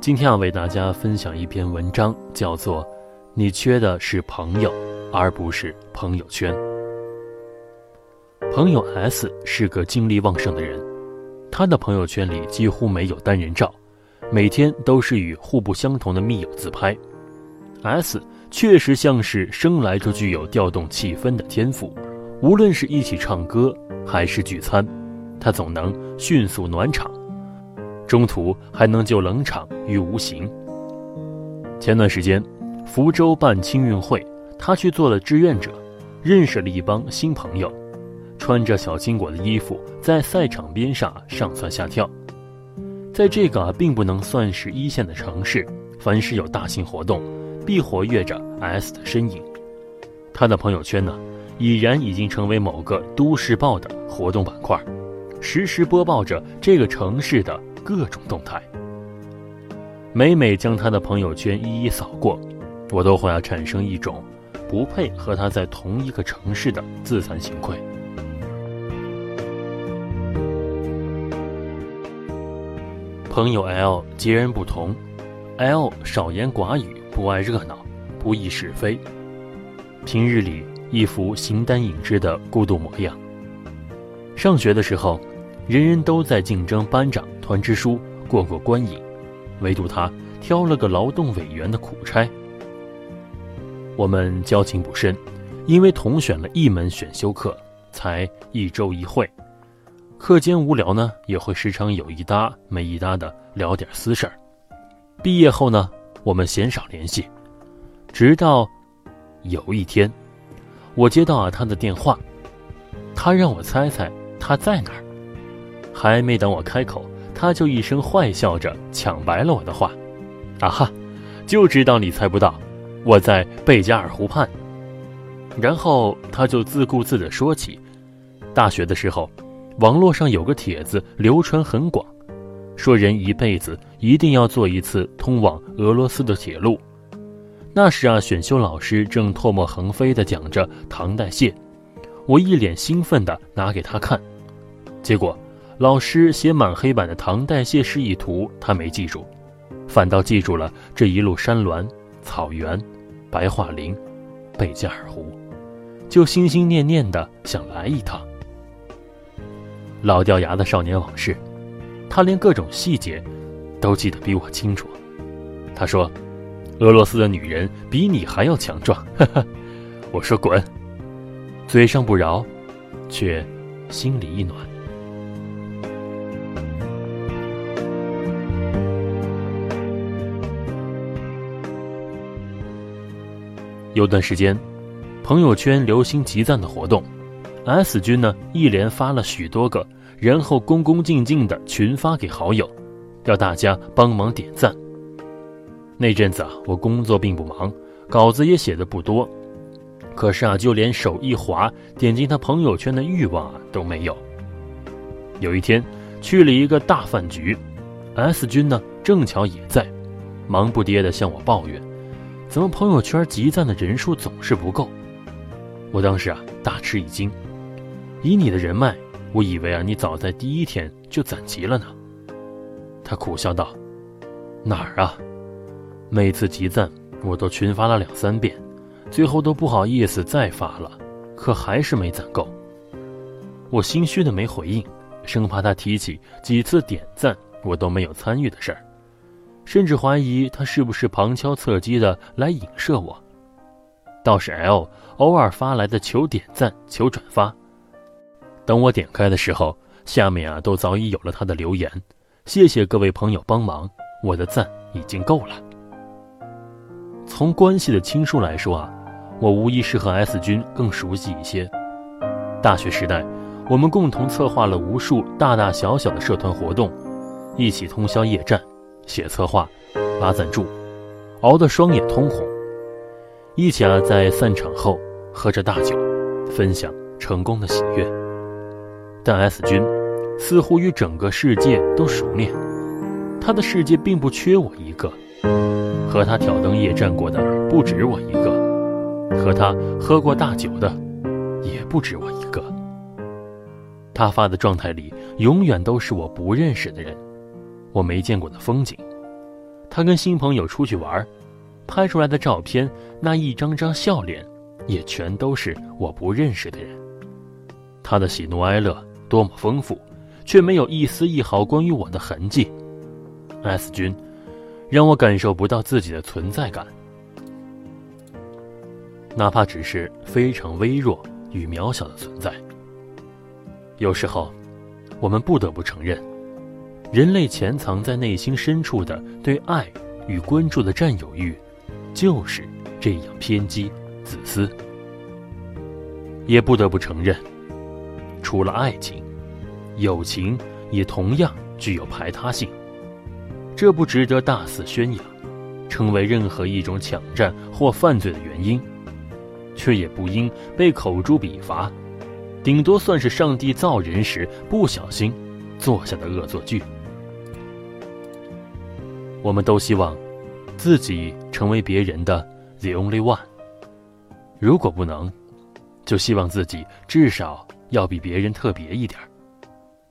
今天要为大家分享一篇文章，叫做《你缺的是朋友，而不是朋友圈》。朋友 S 是个精力旺盛的人，他的朋友圈里几乎没有单人照，每天都是与互不相同的密友自拍。S 确实像是生来就具有调动气氛的天赋，无论是一起唱歌还是聚餐，他总能迅速暖场。中途还能救冷场于无形。前段时间，福州办青运会，他去做了志愿者，认识了一帮新朋友，穿着小青果的衣服，在赛场边上上蹿下跳。在这个并不能算是一线的城市，凡是有大型活动，必活跃着 S 的身影。他的朋友圈呢，已然已经成为某个都市报的活动板块，实时播报着这个城市的。各种动态，每每将他的朋友圈一一扫过，我都会要产生一种不配和他在同一个城市的自惭形愧。朋友 L 截然不同，L 少言寡语，不爱热闹，不议是非，平日里一副形单影只的孤独模样。上学的时候。人人都在竞争班长、团支书、过过官瘾，唯独他挑了个劳动委员的苦差。我们交情不深，因为同选了一门选修课，才一周一会。课间无聊呢，也会时常有一搭没一搭的聊点私事儿。毕业后呢，我们鲜少联系，直到有一天，我接到了他的电话，他让我猜猜他在哪儿。还没等我开口，他就一声坏笑着抢白了我的话：“啊哈，就知道你猜不到，我在贝加尔湖畔。”然后他就自顾自地说起，大学的时候，网络上有个帖子流传很广，说人一辈子一定要坐一次通往俄罗斯的铁路。那时啊，选修老师正唾沫横飞地讲着唐代谢，我一脸兴奋地拿给他看，结果。老师写满黑板的唐代谢示意图，他没记住，反倒记住了这一路山峦、草原、白桦林、贝加尔湖，就心心念念的想来一趟。老掉牙的少年往事，他连各种细节都记得比我清楚。他说：“俄罗斯的女人比你还要强壮。”哈 哈我说：“滚！”嘴上不饶，却心里一暖。有段时间，朋友圈流行集赞的活动，S 君呢一连发了许多个，然后恭恭敬敬的群发给好友，要大家帮忙点赞。那阵子啊，我工作并不忙，稿子也写的不多，可是啊，就连手一滑点进他朋友圈的欲望啊都没有。有一天，去了一个大饭局，S 君呢正巧也在，忙不迭的向我抱怨。怎么朋友圈集赞的人数总是不够？我当时啊大吃一惊，以你的人脉，我以为啊你早在第一天就攒齐了呢。他苦笑道：“哪儿啊？每次集赞我都群发了两三遍，最后都不好意思再发了，可还是没攒够。”我心虚的没回应，生怕他提起几次点赞我都没有参与的事儿。甚至怀疑他是不是旁敲侧击的来影射我。倒是 L 偶尔发来的求点赞、求转发，等我点开的时候，下面啊都早已有了他的留言：“谢谢各位朋友帮忙，我的赞已经够了。从关系的亲疏来说啊，我无疑是和 S 君更熟悉一些。大学时代，我们共同策划了无数大大小小的社团活动，一起通宵夜战，写策划，拉赞助，熬得双眼通红。一起啊，在散场后喝着大酒，分享成功的喜悦。但 S 君似乎与整个世界都熟练，他的世界并不缺我一个。和他挑灯夜战过的不止我一个，和他喝过大酒的也不止我一个。他发的状态里永远都是我不认识的人，我没见过的风景。他跟新朋友出去玩，拍出来的照片，那一张张笑脸，也全都是我不认识的人。他的喜怒哀乐多么丰富，却没有一丝一毫关于我的痕迹。S 君。让我感受不到自己的存在感，哪怕只是非常微弱与渺小的存在。有时候，我们不得不承认，人类潜藏在内心深处的对爱与关注的占有欲，就是这样偏激、自私。也不得不承认，除了爱情，友情也同样具有排他性。这不值得大肆宣扬，成为任何一种抢占或犯罪的原因，却也不应被口诛笔伐，顶多算是上帝造人时不小心做下的恶作剧。我们都希望自己成为别人的 the only one，如果不能，就希望自己至少要比别人特别一点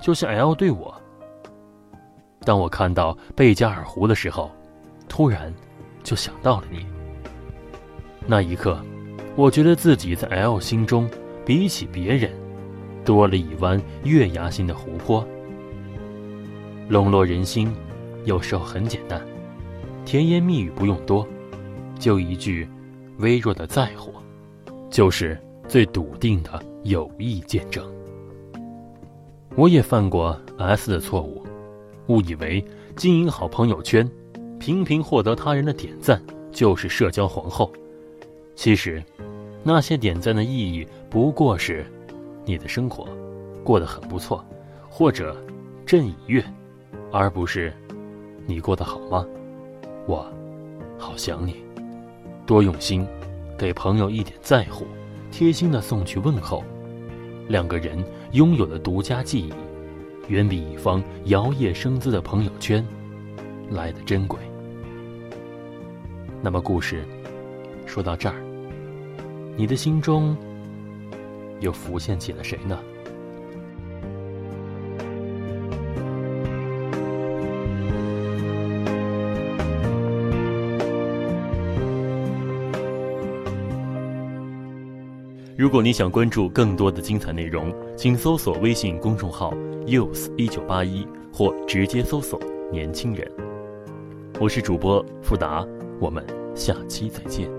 就像 L 对我。当我看到贝加尔湖的时候，突然就想到了你。那一刻，我觉得自己在 L 心中，比起别人，多了一湾月牙形的湖泊。笼络人心，有时候很简单，甜言蜜语不用多，就一句微弱的在乎，就是最笃定的友谊见证。我也犯过 S 的错误。误以为经营好朋友圈，频频获得他人的点赞就是社交皇后。其实，那些点赞的意义不过是，你的生活过得很不错，或者朕已阅，而不是你过得好吗？我好想你，多用心，给朋友一点在乎，贴心的送去问候，两个人拥有的独家记忆。远比一方摇曳生姿的朋友圈来的珍贵。那么，故事说到这儿，你的心中又浮现起了谁呢？如果你想关注更多的精彩内容，请搜索微信公众号 “use 一九八一”或直接搜索“年轻人”。我是主播富达，我们下期再见。